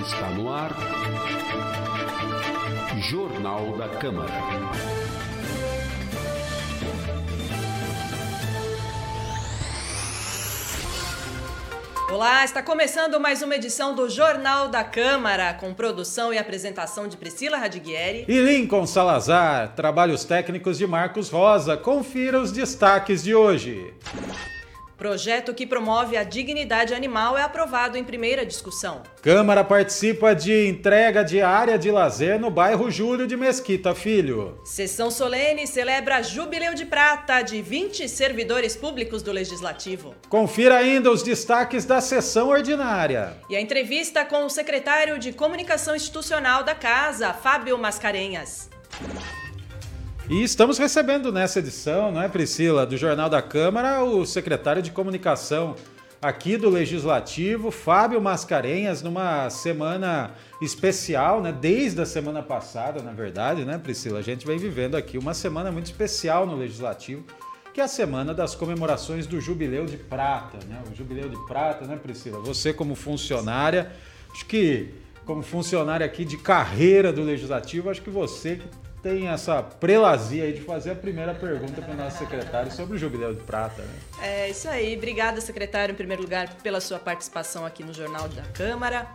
Está no ar. Jornal da Câmara. Olá, está começando mais uma edição do Jornal da Câmara, com produção e apresentação de Priscila Radiguieri e Lincoln Salazar. Trabalhos técnicos de Marcos Rosa. Confira os destaques de hoje. Projeto que promove a dignidade animal é aprovado em primeira discussão. Câmara participa de entrega de área de lazer no bairro Júlio de Mesquita Filho. Sessão solene celebra Jubileu de Prata de 20 servidores públicos do Legislativo. Confira ainda os destaques da sessão ordinária. E a entrevista com o secretário de Comunicação Institucional da Casa, Fábio Mascarenhas. E estamos recebendo nessa edição, não é, Priscila, do Jornal da Câmara, o secretário de Comunicação aqui do Legislativo, Fábio Mascarenhas, numa semana especial, né? Desde a semana passada, na verdade, né, Priscila? A gente vem vivendo aqui uma semana muito especial no Legislativo, que é a semana das comemorações do Jubileu de Prata, né? O Jubileu de Prata, né, Priscila? Você como funcionária, acho que como funcionária aqui de carreira do Legislativo, acho que você tem essa prelazia aí de fazer a primeira pergunta para o nosso secretário sobre o Jubileu de Prata. Né? É isso aí. Obrigada, secretário, em primeiro lugar, pela sua participação aqui no Jornal da Câmara.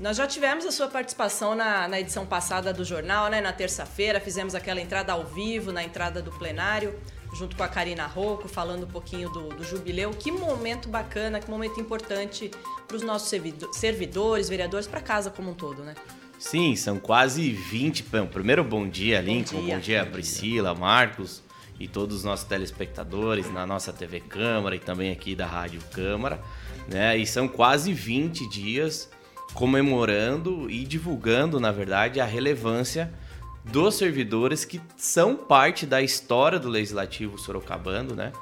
Nós já tivemos a sua participação na, na edição passada do jornal, né? Na terça-feira, fizemos aquela entrada ao vivo, na entrada do plenário, junto com a Karina Rocco, falando um pouquinho do, do jubileu. Que momento bacana, que momento importante para os nossos servidores, vereadores, para casa como um todo, né? Sim, são quase 20. Primeiro, bom dia, Lincoln. Bom dia, bom dia Priscila, Marcos e todos os nossos telespectadores na nossa TV Câmara e também aqui da Rádio Câmara. Né? E são quase 20 dias comemorando e divulgando, na verdade, a relevância dos servidores que são parte da história do Legislativo Sorocabano, né?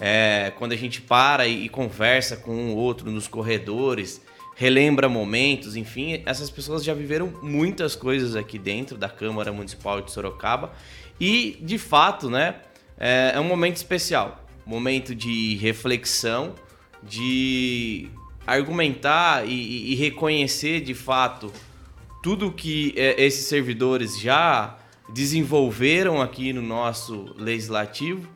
É, quando a gente para e, e conversa com um outro nos corredores relembra momentos, enfim, essas pessoas já viveram muitas coisas aqui dentro da Câmara Municipal de Sorocaba. E, de fato, né, é, é um momento especial, momento de reflexão, de argumentar e, e reconhecer de fato tudo que é, esses servidores já desenvolveram aqui no nosso legislativo.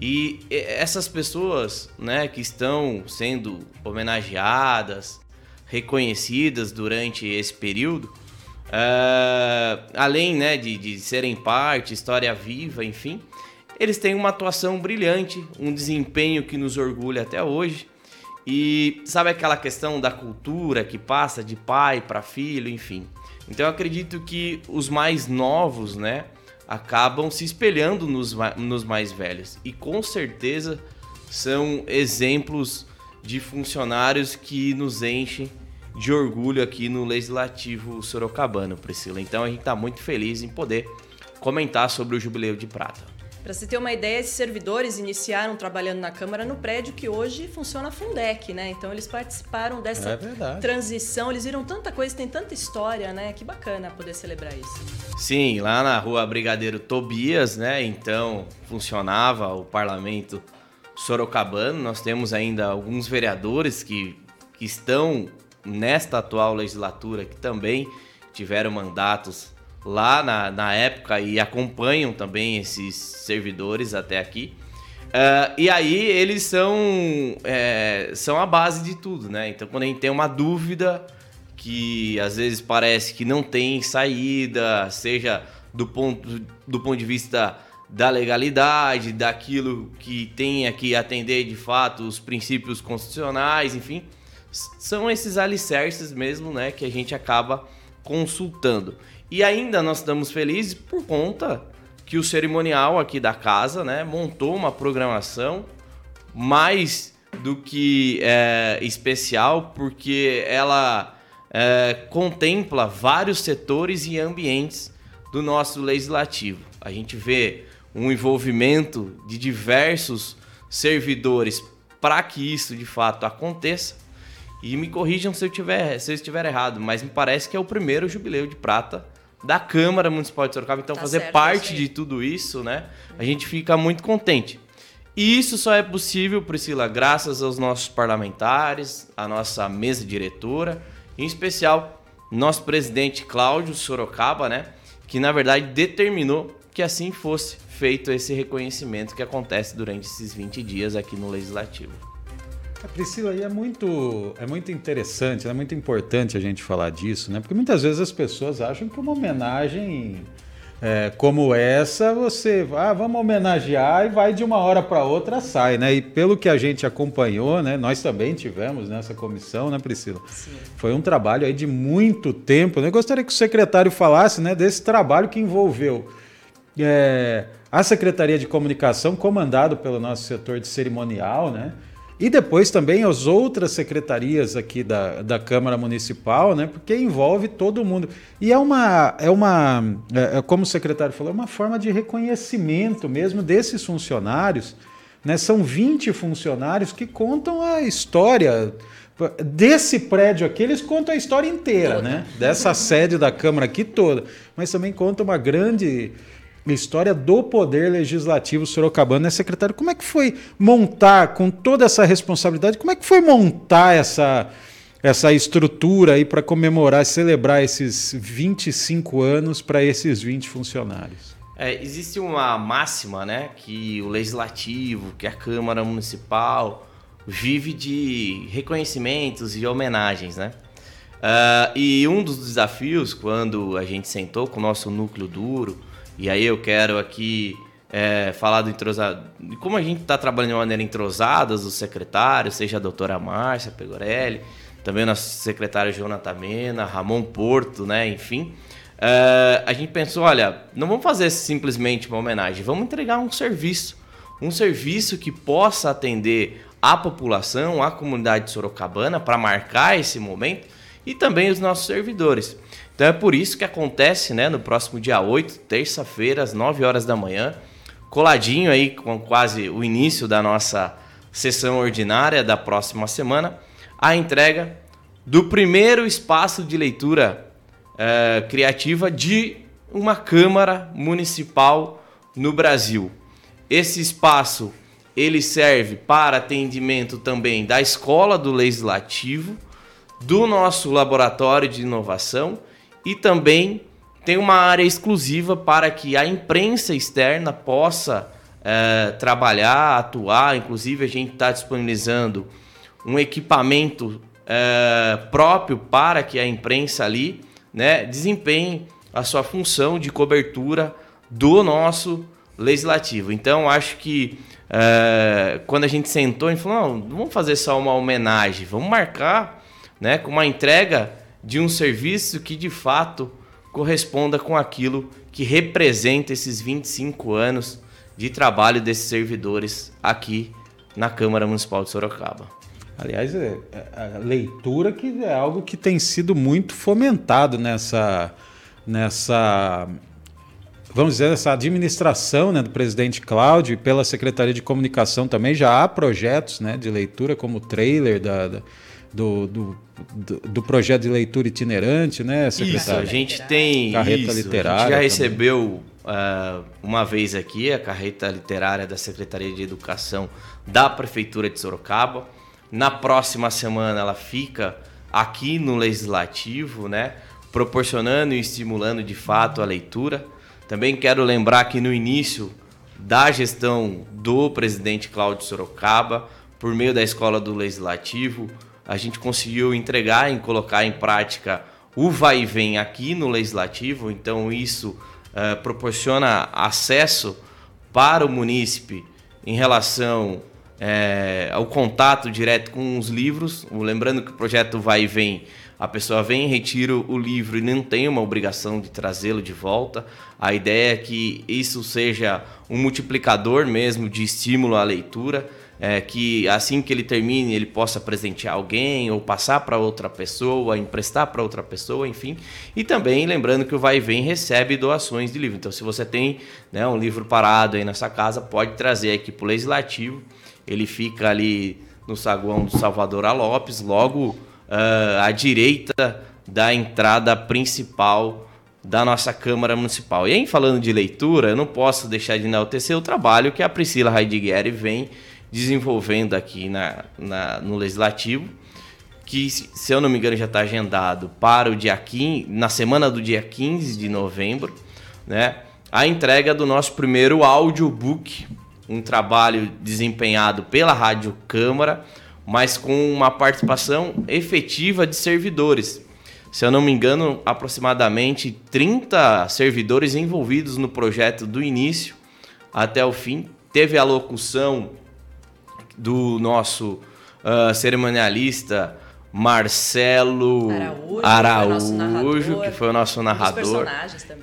E essas pessoas, né, que estão sendo homenageadas, reconhecidas durante esse período, uh, além né, de, de serem parte, história viva, enfim, eles têm uma atuação brilhante, um desempenho que nos orgulha até hoje. E sabe aquela questão da cultura que passa de pai para filho, enfim. Então eu acredito que os mais novos, né, acabam se espelhando nos, nos mais velhos. E com certeza são exemplos de funcionários que nos enchem de orgulho aqui no Legislativo Sorocabano, Priscila. Então a gente está muito feliz em poder comentar sobre o Jubileu de Prata. Para você ter uma ideia, esses servidores iniciaram trabalhando na Câmara no prédio que hoje funciona a Fundec, né? Então eles participaram dessa é transição, eles viram tanta coisa, tem tanta história, né? Que bacana poder celebrar isso. Sim, lá na rua Brigadeiro Tobias, né? Então funcionava o parlamento sorocabano. Nós temos ainda alguns vereadores que, que estão nesta atual legislatura que também tiveram mandatos lá na, na época e acompanham também esses servidores até aqui. Uh, e aí eles são, é, são a base de tudo, né? Então quando a gente tem uma dúvida que às vezes parece que não tem saída, seja do ponto, do ponto de vista da legalidade, daquilo que tenha que atender de fato os princípios constitucionais, enfim, são esses alicerces mesmo, né, que a gente acaba consultando. E ainda nós estamos felizes por conta que o cerimonial aqui da casa, né, montou uma programação mais do que é, especial, porque ela é, contempla vários setores e ambientes do nosso legislativo. A gente vê um envolvimento de diversos servidores para que isso de fato aconteça. E me corrijam se eu, tiver, se eu estiver errado, mas me parece que é o primeiro jubileu de prata da Câmara Municipal de Sorocaba. Então, tá fazer certo, parte de tudo isso, né? A gente fica muito contente. E isso só é possível, Priscila, graças aos nossos parlamentares, à nossa mesa diretora, em especial nosso presidente Cláudio Sorocaba, né, que na verdade determinou que assim fosse feito esse reconhecimento que acontece durante esses 20 dias aqui no Legislativo. A Priscila, e é muito, é muito interessante, é muito importante a gente falar disso, né? Porque muitas vezes as pessoas acham que uma homenagem é, como essa, você, ah, vamos homenagear e vai de uma hora para outra sai, né? E pelo que a gente acompanhou, né? Nós também tivemos nessa comissão, né, Priscila? Sim. Foi um trabalho aí de muito tempo. Né? Eu gostaria que o secretário falasse, né, desse trabalho que envolveu é, a Secretaria de Comunicação, comandado pelo nosso setor de cerimonial, né? E depois também as outras secretarias aqui da, da Câmara Municipal, né? Porque envolve todo mundo. E é uma, é uma é, é, como o secretário falou, é uma forma de reconhecimento mesmo desses funcionários. Né? São 20 funcionários que contam a história desse prédio aqui, eles contam a história inteira, né? Dessa sede da Câmara aqui toda. Mas também contam uma grande história do Poder Legislativo Sorocabana, né, secretário? Como é que foi montar, com toda essa responsabilidade, como é que foi montar essa, essa estrutura aí para comemorar, celebrar esses 25 anos para esses 20 funcionários? É, existe uma máxima, né, que o Legislativo, que a Câmara Municipal vive de reconhecimentos e homenagens, né? Uh, e um dos desafios, quando a gente sentou com o nosso núcleo duro, e aí eu quero aqui é, falar do entrosado. Como a gente está trabalhando de maneira entrosada, os secretários, seja a doutora Márcia Pegorelli, também o nosso secretário Jonathan Mena, Ramon Porto, né? Enfim. É, a gente pensou, olha, não vamos fazer simplesmente uma homenagem, vamos entregar um serviço. Um serviço que possa atender a população, a comunidade sorocabana, para marcar esse momento e também os nossos servidores. Então é por isso que acontece, né, no próximo dia 8, terça-feira, às 9 horas da manhã, coladinho aí com quase o início da nossa sessão ordinária da próxima semana, a entrega do primeiro espaço de leitura é, criativa de uma Câmara Municipal no Brasil. Esse espaço ele serve para atendimento também da Escola do Legislativo, do nosso laboratório de inovação e também tem uma área exclusiva para que a imprensa externa possa é, trabalhar, atuar. Inclusive, a gente está disponibilizando um equipamento é, próprio para que a imprensa ali né, desempenhe a sua função de cobertura do nosso legislativo. Então, acho que é, quando a gente sentou, gente falou: não, não vamos fazer só uma homenagem, vamos marcar né, com uma entrega de um serviço que de fato corresponda com aquilo que representa esses 25 anos de trabalho desses servidores aqui na Câmara Municipal de Sorocaba. Aliás, é, é, a leitura que é algo que tem sido muito fomentado nessa, nessa vamos dizer, essa administração né, do presidente Cláudio e pela Secretaria de Comunicação também já há projetos né, de leitura como o trailer da, da do, do, do, do, projeto de leitura itinerante, né, secretário? Isso, a gente tem. Carreta isso, literária. A gente já recebeu uh, uma vez aqui a carreta literária da Secretaria de Educação da Prefeitura de Sorocaba. Na próxima semana ela fica aqui no Legislativo, né? Proporcionando e estimulando de fato a leitura. Também quero lembrar que no início da gestão do presidente Cláudio Sorocaba, por meio da Escola do Legislativo, a gente conseguiu entregar e colocar em prática o vai e vem aqui no legislativo, então isso uh, proporciona acesso para o munícipe em relação é, ao contato direto com os livros. Lembrando que o projeto vai e vem, a pessoa vem, retira o livro e não tem uma obrigação de trazê-lo de volta. A ideia é que isso seja um multiplicador mesmo de estímulo à leitura é, que assim que ele termine ele possa presentear alguém ou passar para outra pessoa, emprestar para outra pessoa, enfim. E também lembrando que o Vai e Vem recebe doações de livro. Então, se você tem né, um livro parado aí nessa casa, pode trazer aqui para o Legislativo. Ele fica ali no saguão do Salvador A. Lopes, logo uh, à direita da entrada principal da nossa Câmara Municipal. E aí, falando de leitura, eu não posso deixar de enaltecer o trabalho que a Priscila Heidegger vem desenvolvendo aqui na, na, no Legislativo, que, se eu não me engano, já está agendado para o dia 15, na semana do dia 15 de novembro, né? A entrega do nosso primeiro audiobook, um trabalho desempenhado pela Rádio Câmara, mas com uma participação efetiva de servidores. Se eu não me engano, aproximadamente 30 servidores envolvidos no projeto do início até o fim. Teve a locução do nosso uh, cerimonialista Marcelo Araújo, Araújo que foi o nosso narrador.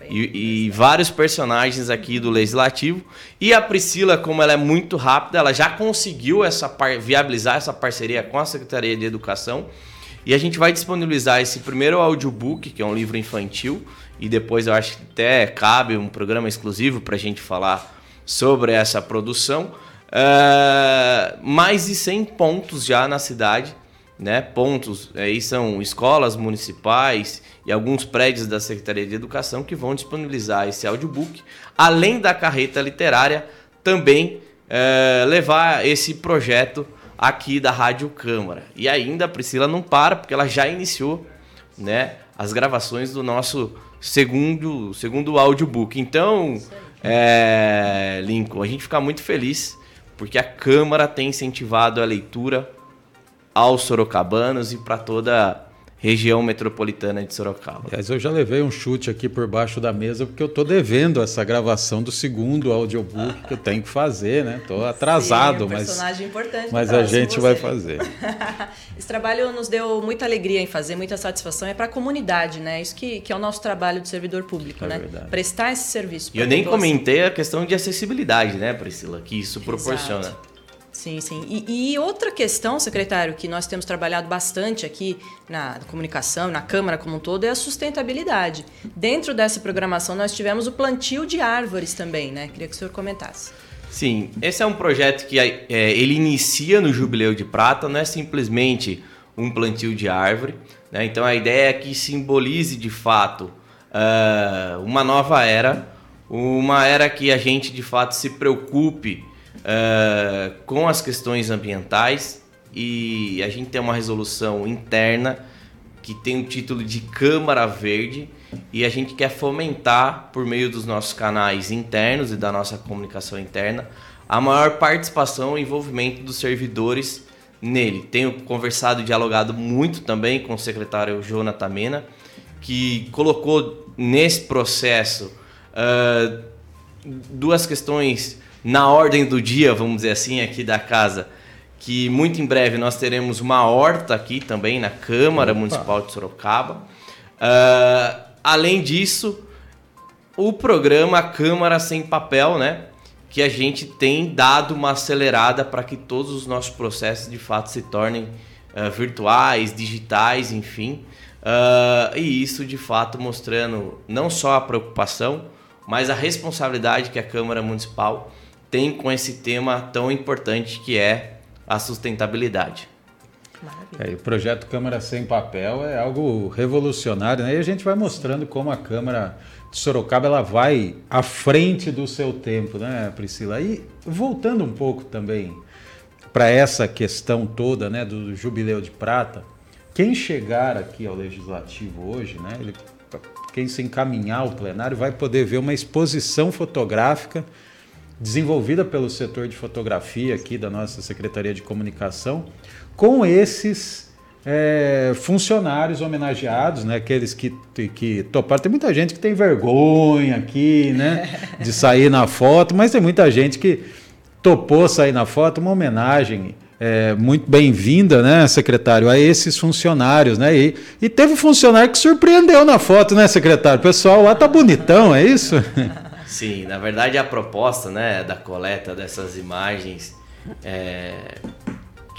E, e, vários personagens aqui do Legislativo. E a Priscila, como ela é muito rápida, ela já conseguiu essa viabilizar essa parceria com a Secretaria de Educação. E a gente vai disponibilizar esse primeiro audiobook, que é um livro infantil, e depois eu acho que até cabe um programa exclusivo para a gente falar sobre essa produção. Uh, mais de 100 pontos já na cidade né, pontos. Aí são escolas municipais e alguns prédios da Secretaria de Educação que vão disponibilizar esse audiobook, além da carreta literária, também é, levar esse projeto aqui da Rádio Câmara. E ainda a Priscila não para, porque ela já iniciou né, as gravações do nosso segundo, segundo audiobook. Então, é, Lincoln, a gente fica muito feliz porque a Câmara tem incentivado a leitura aos sorocabanos e para toda região metropolitana de Sorocaba. Aliás, eu já levei um chute aqui por baixo da mesa porque eu estou devendo essa gravação do segundo audiobook que eu tenho que fazer, né? Estou atrasado, Sim, um personagem mas importante mas a gente você. vai fazer. Esse trabalho nos deu muita alegria em fazer, muita satisfação. É para a comunidade, né? Isso que, que é o nosso trabalho de servidor público, é né? Verdade. Prestar esse serviço. E eu nem comentei a questão de acessibilidade, né, Priscila? Que isso proporciona. Exato. Sim, sim. E, e, outra questão, secretário, que nós temos trabalhado bastante aqui na comunicação, na Câmara como um todo, é a sustentabilidade. Dentro dessa programação, nós tivemos o plantio de árvores também, né? Queria que o senhor comentasse. Sim, esse é um projeto que é, ele inicia no Jubileu de Prata, não é simplesmente um plantio de árvore. Né? Então a ideia é que simbolize de fato uh, uma nova era, uma era que a gente de fato se preocupe uh, com as questões ambientais e a gente tem uma resolução interna que tem o título de Câmara Verde e a gente quer fomentar por meio dos nossos canais internos e da nossa comunicação interna a maior participação e envolvimento dos servidores nele. Tenho conversado e dialogado muito também com o secretário Jonathan Mena, que colocou nesse processo uh, duas questões na ordem do dia, vamos dizer assim, aqui da casa, que muito em breve nós teremos uma horta aqui também na Câmara Opa. Municipal de Sorocaba. Uh, além disso, o programa Câmara Sem Papel, né? Que a gente tem dado uma acelerada para que todos os nossos processos de fato se tornem uh, virtuais, digitais, enfim. Uh, e isso de fato mostrando não só a preocupação, mas a responsabilidade que a Câmara Municipal tem com esse tema tão importante que é a sustentabilidade. É, o projeto Câmara Sem Papel é algo revolucionário, né? E a gente vai mostrando como a Câmara de Sorocaba ela vai à frente do seu tempo, né, Priscila? E voltando um pouco também para essa questão toda, né, do Jubileu de Prata, quem chegar aqui ao Legislativo hoje, né, ele, quem se encaminhar ao plenário vai poder ver uma exposição fotográfica desenvolvida pelo setor de fotografia aqui da nossa Secretaria de Comunicação, com esses é, funcionários homenageados, né? Aqueles que, que toparam. Tem muita gente que tem vergonha aqui, né? De sair na foto, mas tem muita gente que topou sair na foto, uma homenagem é, muito bem-vinda, né, secretário, a esses funcionários, né? E, e teve funcionário que surpreendeu na foto, né, secretário? O pessoal lá tá bonitão, é isso? Sim, na verdade a proposta né, da coleta dessas imagens é,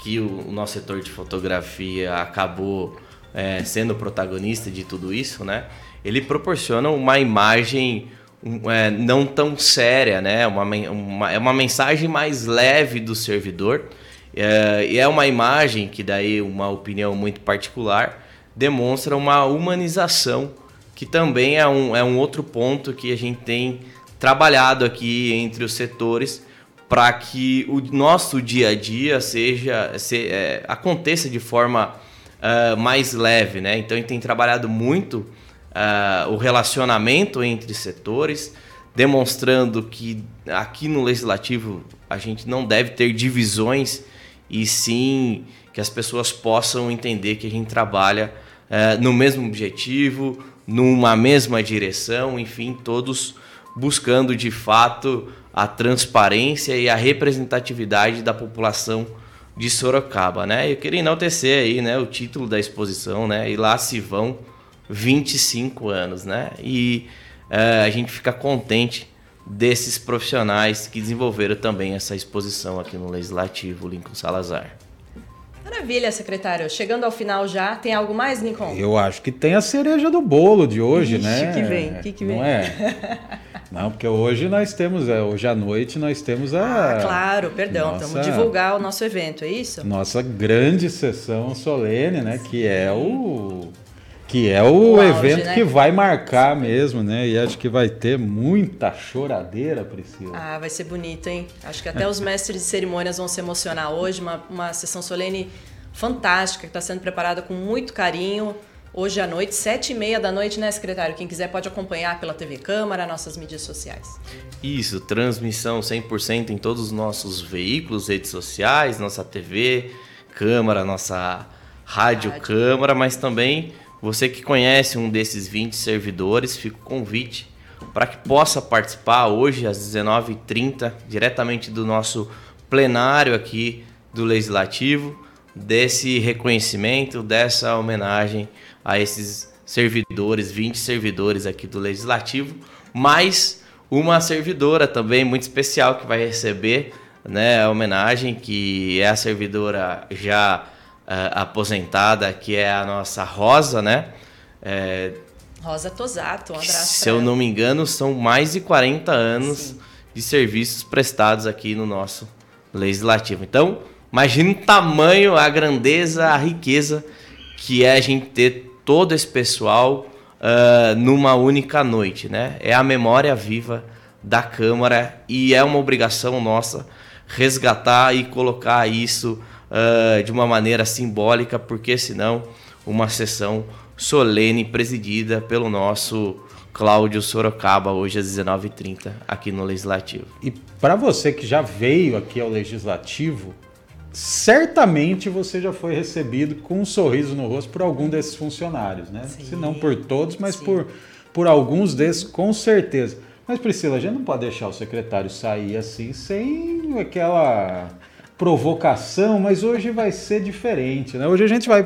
que o, o, nosso setor de fotografia acabou é, sendo protagonista de tudo isso, né? Ele proporciona uma imagem um, é, não tão séria, né? Uma, uma, é uma mensagem mais leve do servidor é, e é uma imagem que daí uma opinião muito particular demonstra uma humanização que também é um, é um outro ponto que a gente tem trabalhado aqui entre os setores para que o nosso dia a dia seja se, é, aconteça de forma uh, mais leve, né? Então a gente tem trabalhado muito uh, o relacionamento entre setores, demonstrando que aqui no legislativo a gente não deve ter divisões e sim que as pessoas possam entender que a gente trabalha uh, no mesmo objetivo, numa mesma direção, enfim, todos buscando de fato a transparência e a representatividade da população de Sorocaba, né? Eu queria enaltecer aí, né, o título da exposição, né? E lá se vão 25 anos, né? E uh, a gente fica contente desses profissionais que desenvolveram também essa exposição aqui no Legislativo Lincoln Salazar. Maravilha, secretário. Chegando ao final já, tem algo mais, Lincoln? Eu acho que tem a cereja do bolo de hoje, Ixi, né? que vem, que que vem? Não é? Não, porque hoje nós temos, é, hoje à noite nós temos a. Ah, claro, perdão. Nossa, vamos divulgar o nosso evento, é isso? Nossa grande sessão solene, né? Que é o que é o, o evento auge, né? que vai marcar mesmo, né? E acho que vai ter muita choradeira, Priscila. Ah, vai ser bonito, hein? Acho que até os mestres de cerimônias vão se emocionar hoje. Uma, uma sessão solene fantástica, que está sendo preparada com muito carinho. Hoje à noite, sete e meia da noite, né, secretário? Quem quiser pode acompanhar pela TV Câmara, nossas mídias sociais. Isso, transmissão 100% em todos os nossos veículos, redes sociais, nossa TV, Câmara, nossa Rádio, Rádio. Câmara, mas também você que conhece um desses 20 servidores, fica o convite para que possa participar hoje às 19h30, diretamente do nosso plenário aqui do Legislativo, desse reconhecimento, dessa homenagem a esses servidores, 20 servidores aqui do Legislativo, mais uma servidora também muito especial que vai receber né, a homenagem, que é a servidora já aposentada, que é a nossa Rosa, né? É, Rosa Tosato, um abraço. Se eu não me engano, são mais de 40 anos Sim. de serviços prestados aqui no nosso legislativo. Então, imagine o tamanho, a grandeza, a riqueza que é a gente ter todo esse pessoal uh, numa única noite, né? É a memória viva da Câmara e é uma obrigação nossa resgatar e colocar isso uh, de uma maneira simbólica, porque senão uma sessão solene presidida pelo nosso Cláudio Sorocaba, hoje às 19h30, aqui no Legislativo. E para você que já veio aqui ao Legislativo, certamente você já foi recebido com um sorriso no rosto por algum desses funcionários, né? Sim, Se não por todos, mas por, por alguns desses, com certeza. Mas Priscila, a gente não pode deixar o secretário sair assim sem aquela provocação, mas hoje vai ser diferente, né? Hoje a gente vai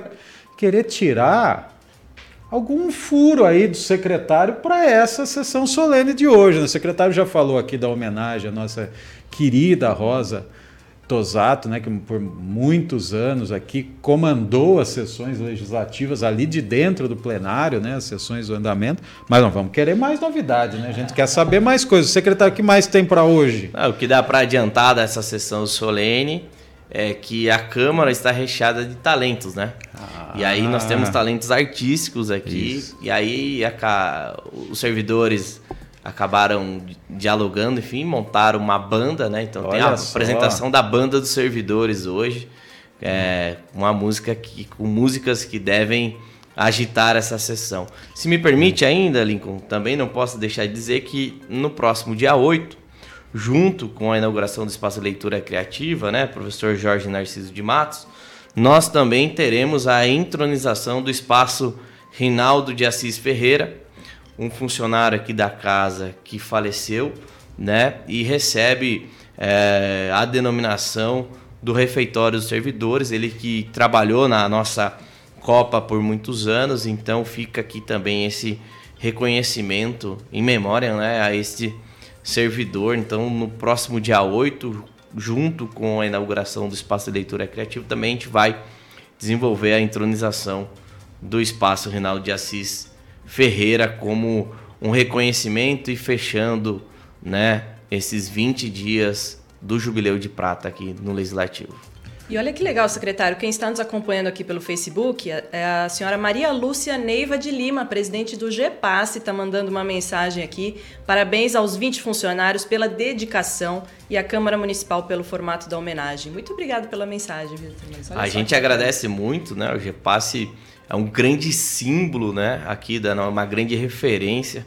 querer tirar algum furo aí do secretário para essa sessão solene de hoje. Né? O secretário já falou aqui da homenagem à nossa querida Rosa Tosato, né, que por muitos anos aqui comandou as sessões legislativas ali de dentro do plenário, né, as sessões do andamento, mas não vamos querer mais novidade, né? A gente quer saber mais coisas. Secretário, o que mais tem para hoje? Ah, o que dá para adiantar dessa sessão solene é que a Câmara está recheada de talentos, né? Ah, e aí nós temos talentos artísticos aqui, isso. e aí a, os servidores acabaram dialogando, enfim, montaram uma banda, né? Então Olha tem a só. apresentação da banda dos servidores hoje, é, uma música que, com músicas que devem agitar essa sessão. Se me permite ainda, Lincoln, também não posso deixar de dizer que no próximo dia 8, junto com a inauguração do Espaço Leitura Criativa, né, professor Jorge Narciso de Matos, nós também teremos a entronização do Espaço Rinaldo de Assis Ferreira, um funcionário aqui da casa que faleceu, né? E recebe é, a denominação do refeitório dos servidores. Ele que trabalhou na nossa Copa por muitos anos, então fica aqui também esse reconhecimento em memória né, a este servidor. Então, no próximo dia 8, junto com a inauguração do Espaço de Leitura Criativa, também a gente vai desenvolver a entronização do Espaço Rinaldo de Assis Ferreira como um reconhecimento e fechando né, esses 20 dias do Jubileu de Prata aqui no Legislativo. E olha que legal, secretário. Quem está nos acompanhando aqui pelo Facebook é a senhora Maria Lúcia Neiva de Lima, presidente do GEPAS, está mandando uma mensagem aqui. Parabéns aos 20 funcionários pela dedicação e à Câmara Municipal pelo formato da homenagem. Muito obrigado pela mensagem, Vitor. A gente agradece muito, né? O GEPAS é um grande símbolo, né? Aqui, da uma grande referência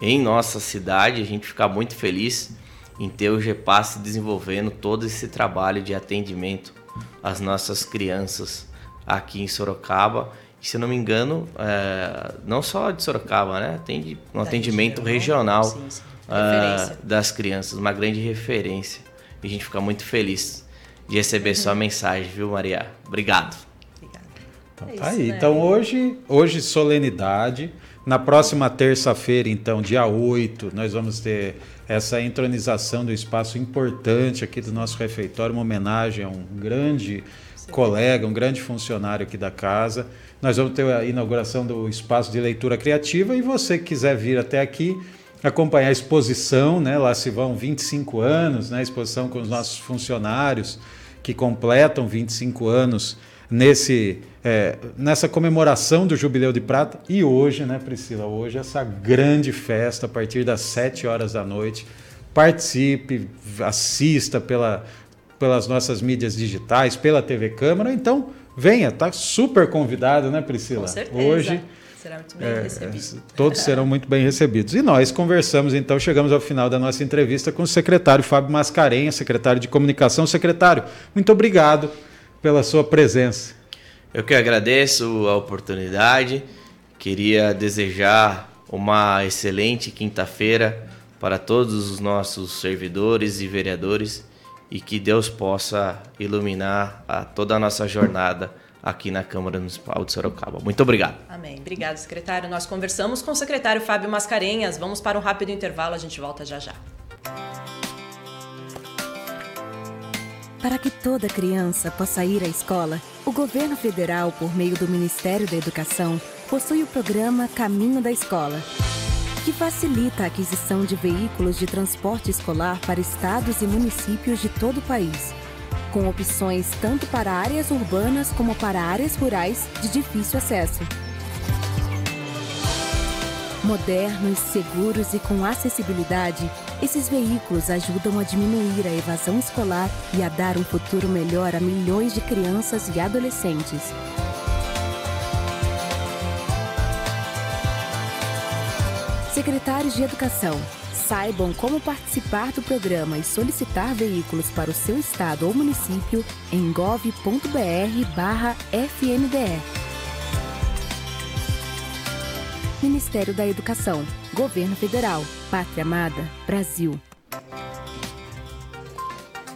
em nossa cidade. A gente fica muito feliz em ter o GEPAS desenvolvendo todo esse trabalho de atendimento as nossas crianças aqui em Sorocaba. E, se eu não me engano, é, não só de Sorocaba, né? Tem um da atendimento região, regional sim, sim. Uh, das crianças, uma grande referência. E a gente fica muito feliz de receber uhum. sua mensagem, viu, Maria? Obrigado. Então, é tá aí. Né? Então hoje, hoje solenidade. Na próxima terça-feira, então, dia 8, nós vamos ter essa entronização do espaço importante aqui do nosso refeitório, uma homenagem a um grande colega, um grande funcionário aqui da casa. Nós vamos ter a inauguração do espaço de leitura criativa e você que quiser vir até aqui acompanhar a exposição, né? Lá se vão 25 anos, né? exposição com os nossos funcionários que completam 25 anos nesse é, nessa comemoração do Jubileu de Prata e hoje, né, Priscila? Hoje essa grande festa a partir das 7 horas da noite. Participe, assista pela, pelas nossas mídias digitais, pela TV Câmara. Então, venha, tá super convidado, né, Priscila? Com certeza. Hoje será muito bem é, recebido. Todos serão muito bem recebidos. E nós conversamos, então, chegamos ao final da nossa entrevista com o secretário Fábio Mascarenha, secretário de Comunicação. Secretário, muito obrigado pela sua presença. Eu que agradeço a oportunidade. Queria desejar uma excelente quinta-feira para todos os nossos servidores e vereadores e que Deus possa iluminar a toda a nossa jornada aqui na Câmara Municipal de Sorocaba. Muito obrigado. Amém. Obrigado, secretário. Nós conversamos com o secretário Fábio Mascarenhas. Vamos para um rápido intervalo, a gente volta já já. Para que toda criança possa ir à escola, o governo federal, por meio do Ministério da Educação, possui o programa Caminho da Escola, que facilita a aquisição de veículos de transporte escolar para estados e municípios de todo o país, com opções tanto para áreas urbanas como para áreas rurais de difícil acesso. Modernos, seguros e com acessibilidade, esses veículos ajudam a diminuir a evasão escolar e a dar um futuro melhor a milhões de crianças e adolescentes. Secretários de Educação, saibam como participar do programa e solicitar veículos para o seu estado ou município em gov.br/fnde. Ministério da Educação, Governo Federal, Pátria Amada, Brasil.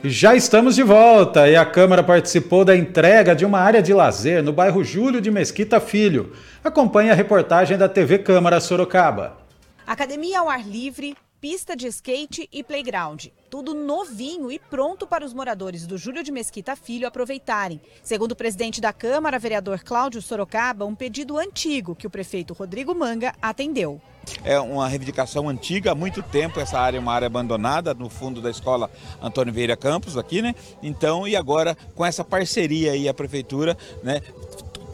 Já estamos de volta e a Câmara participou da entrega de uma área de lazer no bairro Júlio de Mesquita Filho. Acompanhe a reportagem da TV Câmara Sorocaba. Academia ao ar livre, pista de skate e playground. Tudo novinho e pronto para os moradores do Júlio de Mesquita Filho aproveitarem. Segundo o presidente da Câmara, vereador Cláudio Sorocaba, um pedido antigo que o prefeito Rodrigo Manga atendeu. É uma reivindicação antiga, há muito tempo essa área é uma área abandonada no fundo da escola Antônio Vieira Campos aqui, né? Então, e agora com essa parceria aí a prefeitura, né,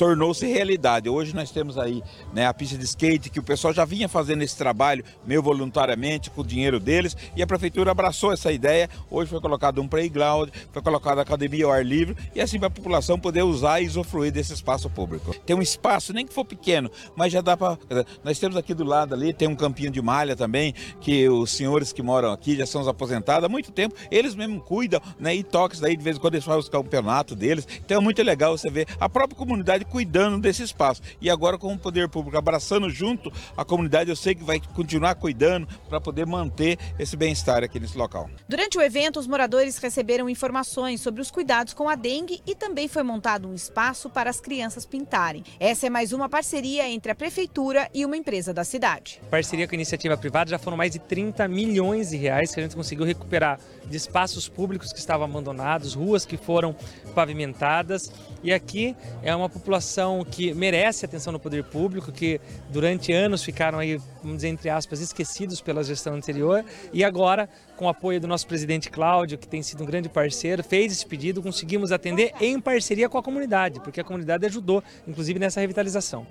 tornou-se realidade. Hoje nós temos aí né, a pista de skate, que o pessoal já vinha fazendo esse trabalho meio voluntariamente, com o dinheiro deles, e a prefeitura abraçou essa ideia. Hoje foi colocado um playground, foi colocada a academia ao ar livre, e assim para a população poder usar e usufruir desse espaço público. Tem um espaço, nem que for pequeno, mas já dá para. Nós temos aqui do lado ali, tem um campinho de malha também, que os senhores que moram aqui já são aposentados há muito tempo, eles mesmo cuidam, né? E toques daí de vez em quando eles fazem os campeonatos deles. Então é muito legal você ver a própria comunidade cuidando desse espaço. E agora, com o poder público abraçando junto a comunidade, eu sei que vai continuar cuidando para poder manter esse bem-estar aqui nesse local. Durante o evento, os moradores receberam informações sobre os cuidados com a dengue e também foi montado um espaço para as crianças pintarem. Essa é mais uma parceria entre a prefeitura e uma empresa da cidade. Parceria com a iniciativa privada já foram mais de 30 milhões de reais que a gente conseguiu recuperar de espaços públicos que estavam abandonados, ruas que foram pavimentadas e aqui é uma população que merece atenção no poder público, que durante anos ficaram aí, vamos dizer, entre aspas, esquecidos pela gestão anterior e agora, com o apoio do nosso presidente Cláudio, que tem sido um grande parceiro, fez esse pedido, conseguimos atender em parceria com a comunidade, porque a comunidade ajudou, inclusive, nessa revitalização.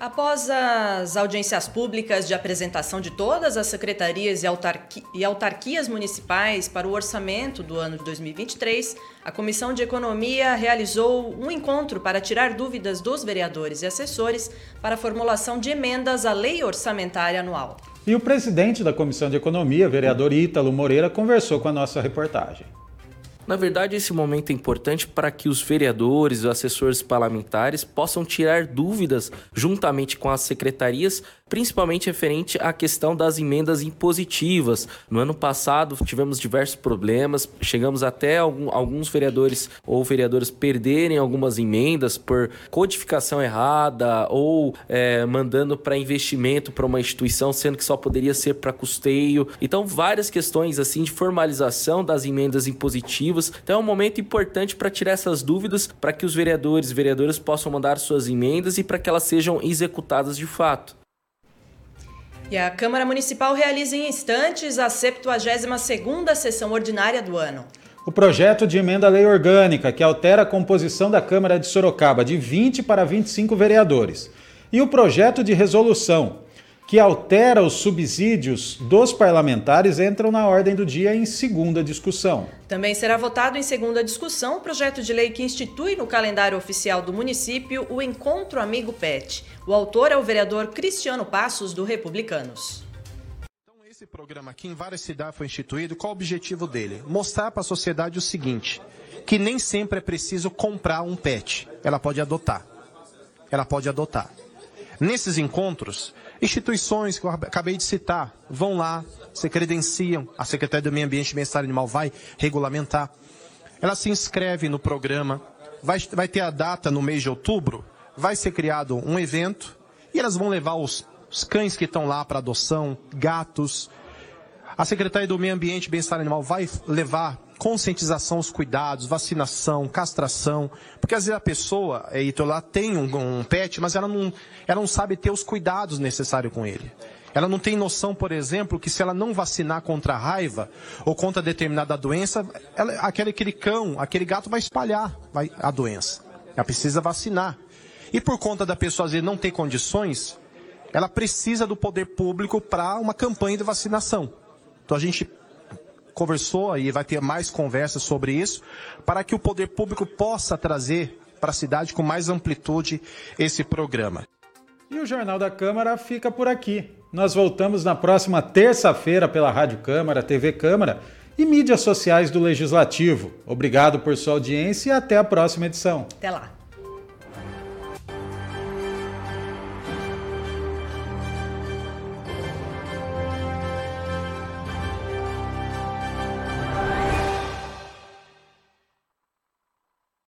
Após as audiências públicas de apresentação de todas as secretarias e, autarqui e, autarquias municipais para o orçamento do ano de 2023, a Comissão de Economia realizou um encontro para tirar dúvidas dos vereadores e assessores para a formulação de emendas à Lei Orçamentária Anual. E o presidente da Comissão de Economia, vereador Ítalo Moreira, conversou com a nossa reportagem. Na verdade, esse momento é importante para que os vereadores e assessores parlamentares possam tirar dúvidas juntamente com as secretarias principalmente referente à questão das emendas impositivas. No ano passado tivemos diversos problemas, chegamos até alguns vereadores ou vereadoras perderem algumas emendas por codificação errada ou é, mandando para investimento para uma instituição, sendo que só poderia ser para custeio. Então, várias questões assim de formalização das emendas impositivas. Então, é um momento importante para tirar essas dúvidas, para que os vereadores e vereadoras possam mandar suas emendas e para que elas sejam executadas de fato. E a Câmara Municipal realiza em instantes a 72ª sessão ordinária do ano. O projeto de emenda à lei orgânica, que altera a composição da Câmara de Sorocaba de 20 para 25 vereadores. E o projeto de resolução, que altera os subsídios dos parlamentares entram na ordem do dia em segunda discussão. Também será votado em segunda discussão o projeto de lei que institui no calendário oficial do município o Encontro Amigo Pet. O autor é o vereador Cristiano Passos, do Republicanos. Então, esse programa aqui em várias cidades foi instituído. Qual o objetivo dele? Mostrar para a sociedade o seguinte: que nem sempre é preciso comprar um pet. Ela pode adotar. Ela pode adotar. Nesses encontros, instituições que eu acabei de citar vão lá, se credenciam, a Secretaria do Meio Ambiente e Bem-Estar Animal vai regulamentar. Ela se inscreve no programa, vai, vai ter a data no mês de outubro, vai ser criado um evento e elas vão levar os, os cães que estão lá para adoção, gatos. A Secretaria do Meio Ambiente e Bem-Estar Animal vai levar conscientização os cuidados, vacinação, castração, porque às vezes a pessoa, Heitor, lá tem um, um pet, mas ela não, ela não sabe ter os cuidados necessários com ele. Ela não tem noção, por exemplo, que se ela não vacinar contra a raiva ou contra determinada doença, ela, aquele, aquele cão, aquele gato vai espalhar vai, a doença. Ela precisa vacinar. E por conta da pessoa às vezes não ter condições, ela precisa do poder público para uma campanha de vacinação. Então a gente conversou e vai ter mais conversas sobre isso, para que o poder público possa trazer para a cidade com mais amplitude esse programa. E o Jornal da Câmara fica por aqui. Nós voltamos na próxima terça-feira pela Rádio Câmara, TV Câmara e mídias sociais do Legislativo. Obrigado por sua audiência e até a próxima edição. Até lá.